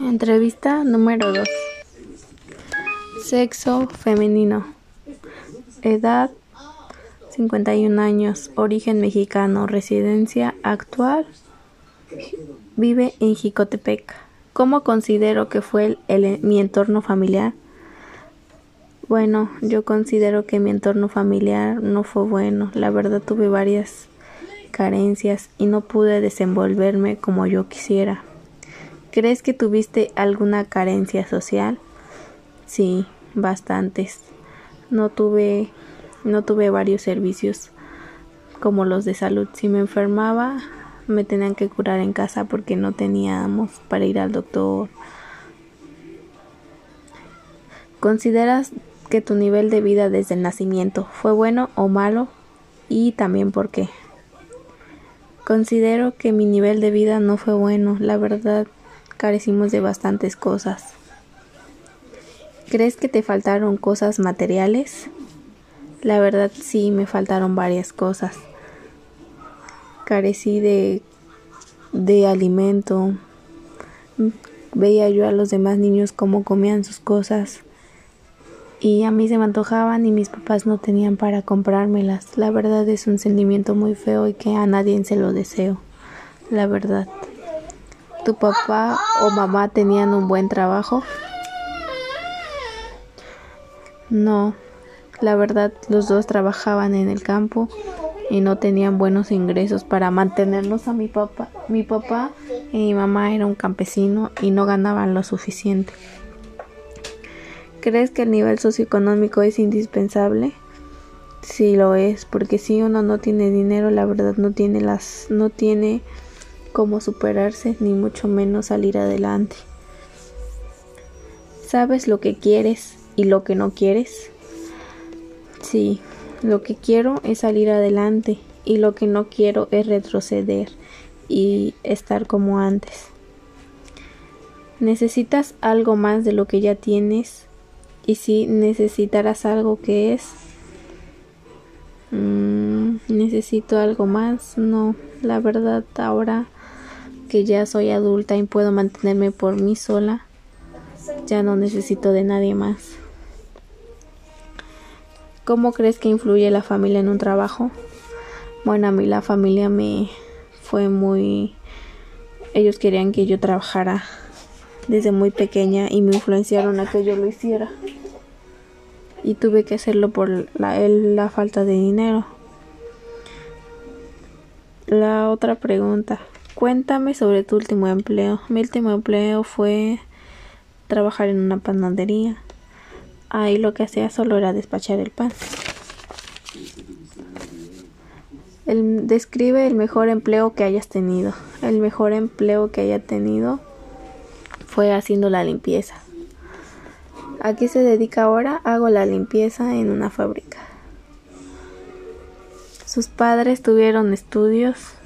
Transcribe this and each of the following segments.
Entrevista número 2. Sexo femenino. Edad 51 años. Origen mexicano. Residencia actual. Vive en Jicotepec. ¿Cómo considero que fue el, mi entorno familiar? Bueno, yo considero que mi entorno familiar no fue bueno. La verdad tuve varias carencias y no pude desenvolverme como yo quisiera. ¿Crees que tuviste alguna carencia social? Sí, bastantes. No tuve no tuve varios servicios como los de salud. Si me enfermaba, me tenían que curar en casa porque no teníamos para ir al doctor. ¿Consideras que tu nivel de vida desde el nacimiento fue bueno o malo? Y también por qué. Considero que mi nivel de vida no fue bueno. La verdad, carecimos de bastantes cosas. ¿Crees que te faltaron cosas materiales? La verdad sí, me faltaron varias cosas. Carecí de, de alimento. Veía yo a los demás niños cómo comían sus cosas. Y a mí se me antojaban y mis papás no tenían para comprármelas. La verdad es un sentimiento muy feo y que a nadie se lo deseo. La verdad tu papá o mamá tenían un buen trabajo? No, la verdad los dos trabajaban en el campo y no tenían buenos ingresos para mantenernos a mi papá. Mi papá y mi mamá era un campesino y no ganaban lo suficiente. ¿Crees que el nivel socioeconómico es indispensable? Sí lo es, porque si uno no tiene dinero, la verdad no tiene las no tiene cómo superarse, ni mucho menos salir adelante. ¿Sabes lo que quieres y lo que no quieres? Sí, lo que quiero es salir adelante y lo que no quiero es retroceder y estar como antes. ¿Necesitas algo más de lo que ya tienes? Y si necesitarás algo que es... Mm, necesito algo más. No, la verdad ahora que ya soy adulta y puedo mantenerme por mí sola, ya no necesito de nadie más. ¿Cómo crees que influye la familia en un trabajo? Bueno, a mí la familia me fue muy... Ellos querían que yo trabajara desde muy pequeña y me influenciaron a que yo lo hiciera. Y tuve que hacerlo por la, la falta de dinero. La otra pregunta. Cuéntame sobre tu último empleo. Mi último empleo fue trabajar en una panadería. Ahí lo que hacía solo era despachar el pan. describe el mejor empleo que hayas tenido. El mejor empleo que haya tenido fue haciendo la limpieza. ¿A qué se dedica ahora? Hago la limpieza en una fábrica. Sus padres tuvieron estudios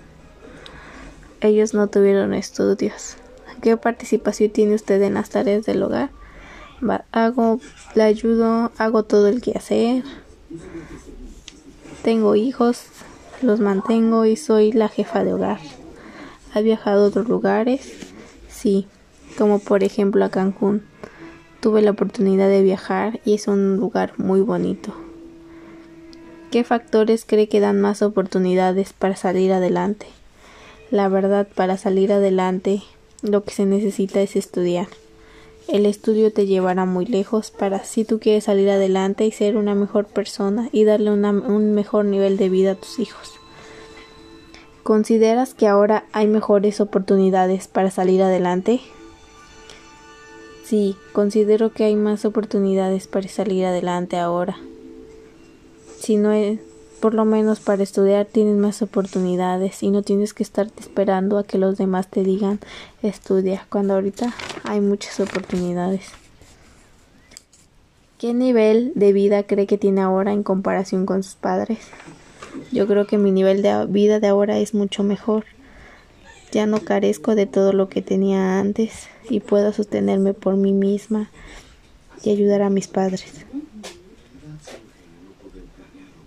ellos no tuvieron estudios. ¿Qué participación tiene usted en las tareas del hogar? hago, le ayudo, hago todo el quehacer. Tengo hijos, los mantengo y soy la jefa de hogar. ¿Ha viajado a otros lugares? Sí, como por ejemplo a Cancún. Tuve la oportunidad de viajar y es un lugar muy bonito. ¿Qué factores cree que dan más oportunidades para salir adelante? La verdad, para salir adelante, lo que se necesita es estudiar. El estudio te llevará muy lejos para si tú quieres salir adelante y ser una mejor persona y darle un mejor nivel de vida a tus hijos. ¿Consideras que ahora hay mejores oportunidades para salir adelante? Sí, considero que hay más oportunidades para salir adelante ahora. Si no es por lo menos para estudiar tienes más oportunidades y no tienes que estar esperando a que los demás te digan estudia, cuando ahorita hay muchas oportunidades. ¿Qué nivel de vida cree que tiene ahora en comparación con sus padres? Yo creo que mi nivel de vida de ahora es mucho mejor. Ya no carezco de todo lo que tenía antes y puedo sostenerme por mí misma y ayudar a mis padres.